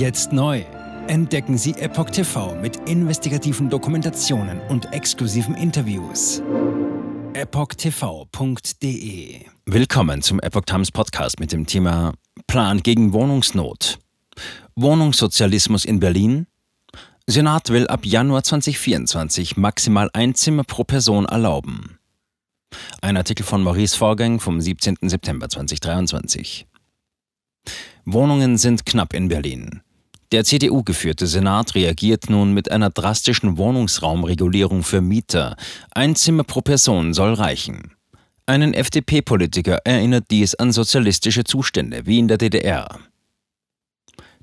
Jetzt neu. Entdecken Sie Epoch TV mit investigativen Dokumentationen und exklusiven Interviews. EpochTV.de Willkommen zum Epoch Times Podcast mit dem Thema Plan gegen Wohnungsnot. Wohnungssozialismus in Berlin? Senat will ab Januar 2024 maximal ein Zimmer pro Person erlauben. Ein Artikel von Maurice Vorgang vom 17. September 2023. Wohnungen sind knapp in Berlin. Der CDU-geführte Senat reagiert nun mit einer drastischen Wohnungsraumregulierung für Mieter. Ein Zimmer pro Person soll reichen. Einen FDP-Politiker erinnert dies an sozialistische Zustände wie in der DDR.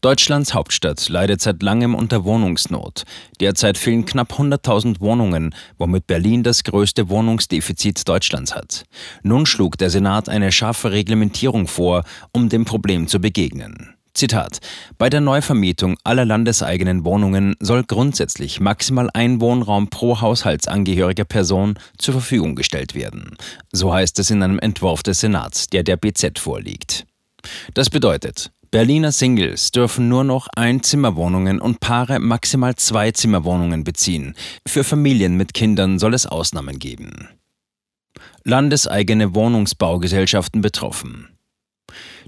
Deutschlands Hauptstadt leidet seit langem unter Wohnungsnot. Derzeit fehlen knapp 100.000 Wohnungen, womit Berlin das größte Wohnungsdefizit Deutschlands hat. Nun schlug der Senat eine scharfe Reglementierung vor, um dem Problem zu begegnen. Zitat: Bei der Neuvermietung aller landeseigenen Wohnungen soll grundsätzlich maximal ein Wohnraum pro haushaltsangehöriger Person zur Verfügung gestellt werden. So heißt es in einem Entwurf des Senats, der der BZ vorliegt. Das bedeutet, Berliner Singles dürfen nur noch Einzimmerwohnungen und Paare maximal Zweizimmerwohnungen beziehen. Für Familien mit Kindern soll es Ausnahmen geben. Landeseigene Wohnungsbaugesellschaften betroffen.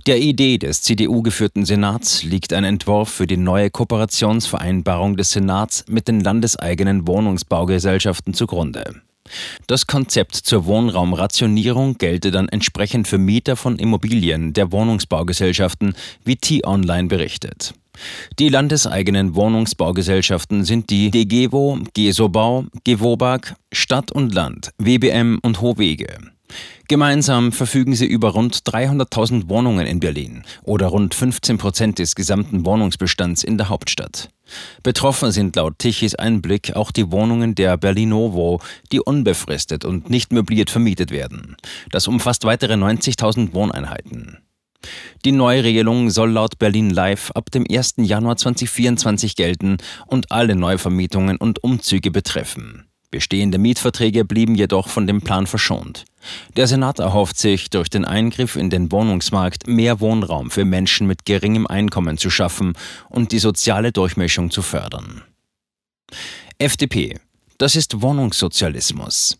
Der Idee des CDU-geführten Senats liegt ein Entwurf für die neue Kooperationsvereinbarung des Senats mit den landeseigenen Wohnungsbaugesellschaften zugrunde. Das Konzept zur Wohnraumrationierung gelte dann entsprechend für Mieter von Immobilien der Wohnungsbaugesellschaften, wie T-Online berichtet. Die landeseigenen Wohnungsbaugesellschaften sind die DGEWO, GESOBau, GEWOBAG, Stadt und Land, WBM und Hohwege. Gemeinsam verfügen sie über rund 300.000 Wohnungen in Berlin oder rund 15 Prozent des gesamten Wohnungsbestands in der Hauptstadt. Betroffen sind laut Tichys Einblick auch die Wohnungen der Berlinovo, die unbefristet und nicht möbliert vermietet werden. Das umfasst weitere 90.000 Wohneinheiten. Die Neuregelung soll laut Berlin Live ab dem 1. Januar 2024 gelten und alle Neuvermietungen und Umzüge betreffen. Bestehende Mietverträge blieben jedoch von dem Plan verschont. Der Senat erhofft sich, durch den Eingriff in den Wohnungsmarkt mehr Wohnraum für Menschen mit geringem Einkommen zu schaffen und die soziale Durchmischung zu fördern. FDP. Das ist Wohnungssozialismus.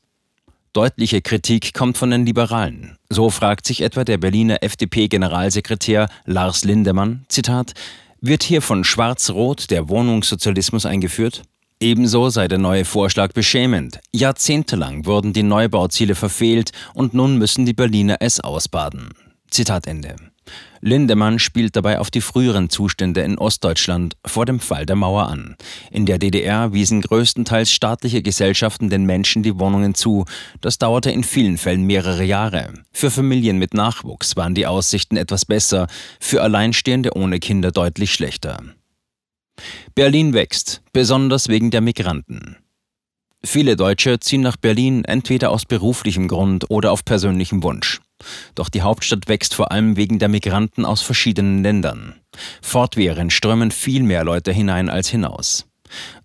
Deutliche Kritik kommt von den Liberalen. So fragt sich etwa der Berliner FDP-Generalsekretär Lars Lindemann, Zitat, wird hier von Schwarz-Rot der Wohnungssozialismus eingeführt? Ebenso sei der neue Vorschlag beschämend. Jahrzehntelang wurden die Neubauziele verfehlt und nun müssen die Berliner es ausbaden. Zitat Ende. Lindemann spielt dabei auf die früheren Zustände in Ostdeutschland vor dem Fall der Mauer an. In der DDR wiesen größtenteils staatliche Gesellschaften den Menschen die Wohnungen zu. Das dauerte in vielen Fällen mehrere Jahre. Für Familien mit Nachwuchs waren die Aussichten etwas besser, für Alleinstehende ohne Kinder deutlich schlechter. Berlin wächst, besonders wegen der Migranten. Viele Deutsche ziehen nach Berlin entweder aus beruflichem Grund oder auf persönlichem Wunsch. Doch die Hauptstadt wächst vor allem wegen der Migranten aus verschiedenen Ländern. Fortwährend strömen viel mehr Leute hinein als hinaus.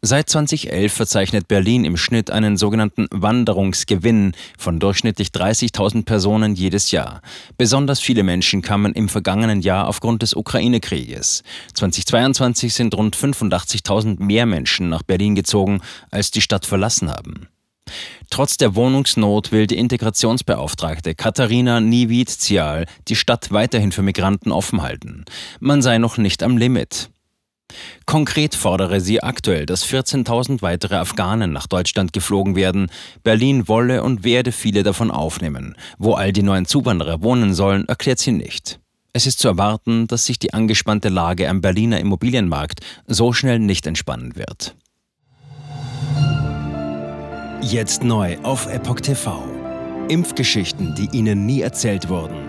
Seit 2011 verzeichnet Berlin im Schnitt einen sogenannten Wanderungsgewinn von durchschnittlich 30.000 Personen jedes Jahr. Besonders viele Menschen kamen im vergangenen Jahr aufgrund des Ukraine-Krieges. 2022 sind rund 85.000 mehr Menschen nach Berlin gezogen, als die Stadt verlassen haben. Trotz der Wohnungsnot will die Integrationsbeauftragte Katharina Niewied-Zial die Stadt weiterhin für Migranten offen halten. Man sei noch nicht am Limit. Konkret fordere sie aktuell, dass 14.000 weitere Afghanen nach Deutschland geflogen werden. Berlin wolle und werde viele davon aufnehmen. Wo all die neuen Zuwanderer wohnen sollen, erklärt sie nicht. Es ist zu erwarten, dass sich die angespannte Lage am Berliner Immobilienmarkt so schnell nicht entspannen wird. Jetzt neu auf Epoch TV. Impfgeschichten, die Ihnen nie erzählt wurden.